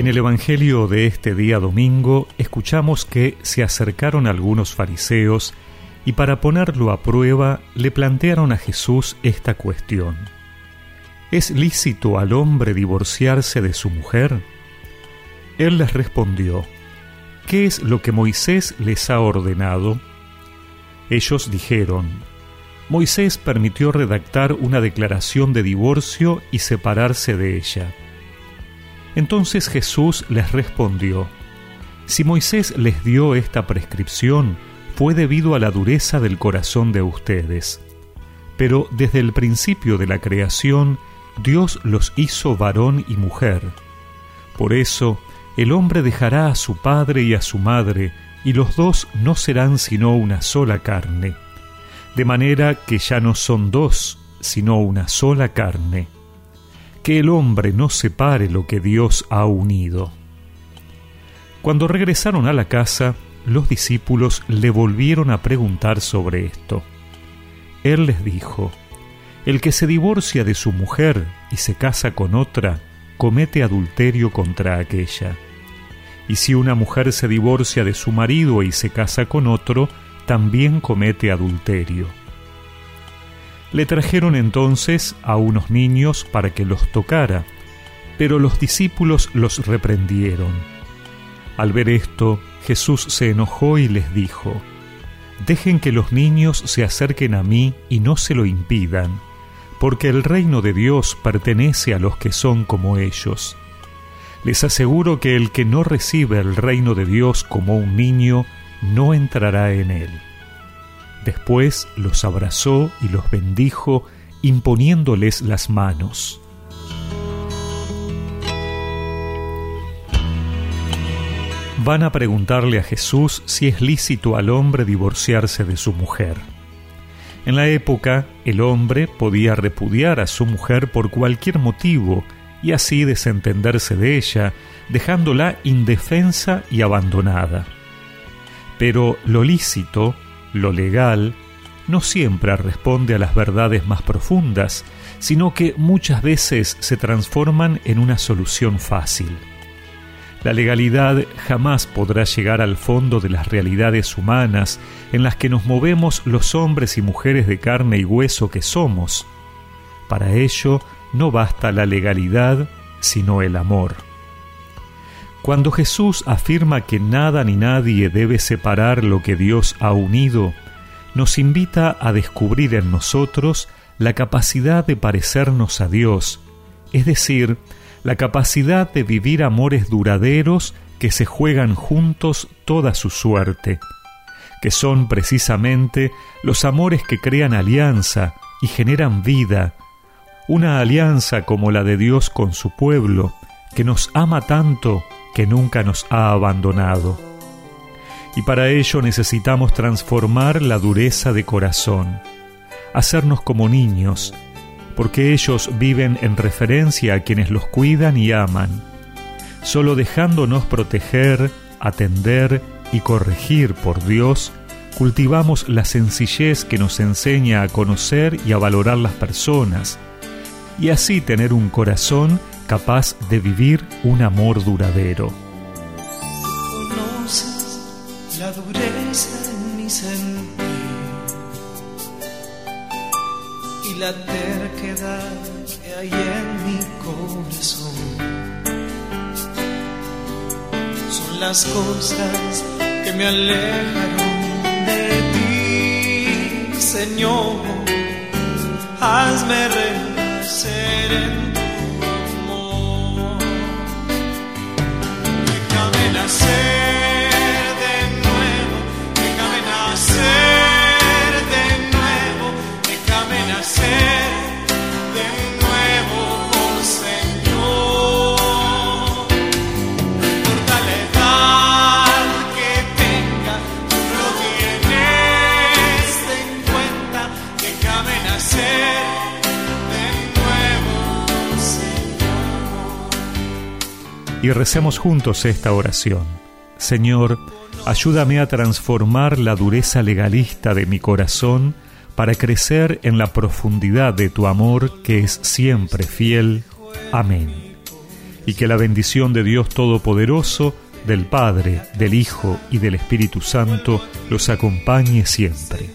En el Evangelio de este día domingo escuchamos que se acercaron algunos fariseos y para ponerlo a prueba le plantearon a Jesús esta cuestión. ¿Es lícito al hombre divorciarse de su mujer? Él les respondió, ¿qué es lo que Moisés les ha ordenado? Ellos dijeron, Moisés permitió redactar una declaración de divorcio y separarse de ella. Entonces Jesús les respondió, Si Moisés les dio esta prescripción, fue debido a la dureza del corazón de ustedes. Pero desde el principio de la creación, Dios los hizo varón y mujer. Por eso, el hombre dejará a su padre y a su madre, y los dos no serán sino una sola carne. De manera que ya no son dos, sino una sola carne que el hombre no separe lo que Dios ha unido. Cuando regresaron a la casa, los discípulos le volvieron a preguntar sobre esto. Él les dijo, El que se divorcia de su mujer y se casa con otra, comete adulterio contra aquella. Y si una mujer se divorcia de su marido y se casa con otro, también comete adulterio. Le trajeron entonces a unos niños para que los tocara, pero los discípulos los reprendieron. Al ver esto, Jesús se enojó y les dijo, Dejen que los niños se acerquen a mí y no se lo impidan, porque el reino de Dios pertenece a los que son como ellos. Les aseguro que el que no recibe el reino de Dios como un niño, no entrará en él. Después los abrazó y los bendijo, imponiéndoles las manos. Van a preguntarle a Jesús si es lícito al hombre divorciarse de su mujer. En la época, el hombre podía repudiar a su mujer por cualquier motivo y así desentenderse de ella, dejándola indefensa y abandonada. Pero lo lícito lo legal no siempre responde a las verdades más profundas, sino que muchas veces se transforman en una solución fácil. La legalidad jamás podrá llegar al fondo de las realidades humanas en las que nos movemos los hombres y mujeres de carne y hueso que somos. Para ello no basta la legalidad, sino el amor. Cuando Jesús afirma que nada ni nadie debe separar lo que Dios ha unido, nos invita a descubrir en nosotros la capacidad de parecernos a Dios, es decir, la capacidad de vivir amores duraderos que se juegan juntos toda su suerte, que son precisamente los amores que crean alianza y generan vida, una alianza como la de Dios con su pueblo, que nos ama tanto que nunca nos ha abandonado. Y para ello necesitamos transformar la dureza de corazón, hacernos como niños, porque ellos viven en referencia a quienes los cuidan y aman. Solo dejándonos proteger, atender y corregir por Dios, cultivamos la sencillez que nos enseña a conocer y a valorar las personas, y así tener un corazón capaz de vivir un amor duradero. Conoces la dureza en mi sentir y la terquedad que hay en mi corazón. Son las cosas que me alejaron de ti, Señor. Hazme renacer en say y recemos juntos esta oración. Señor, ayúdame a transformar la dureza legalista de mi corazón para crecer en la profundidad de tu amor que es siempre fiel. Amén. y que la bendición de Dios Todopoderoso, del Padre, del Hijo y del Espíritu Santo los acompañe siempre.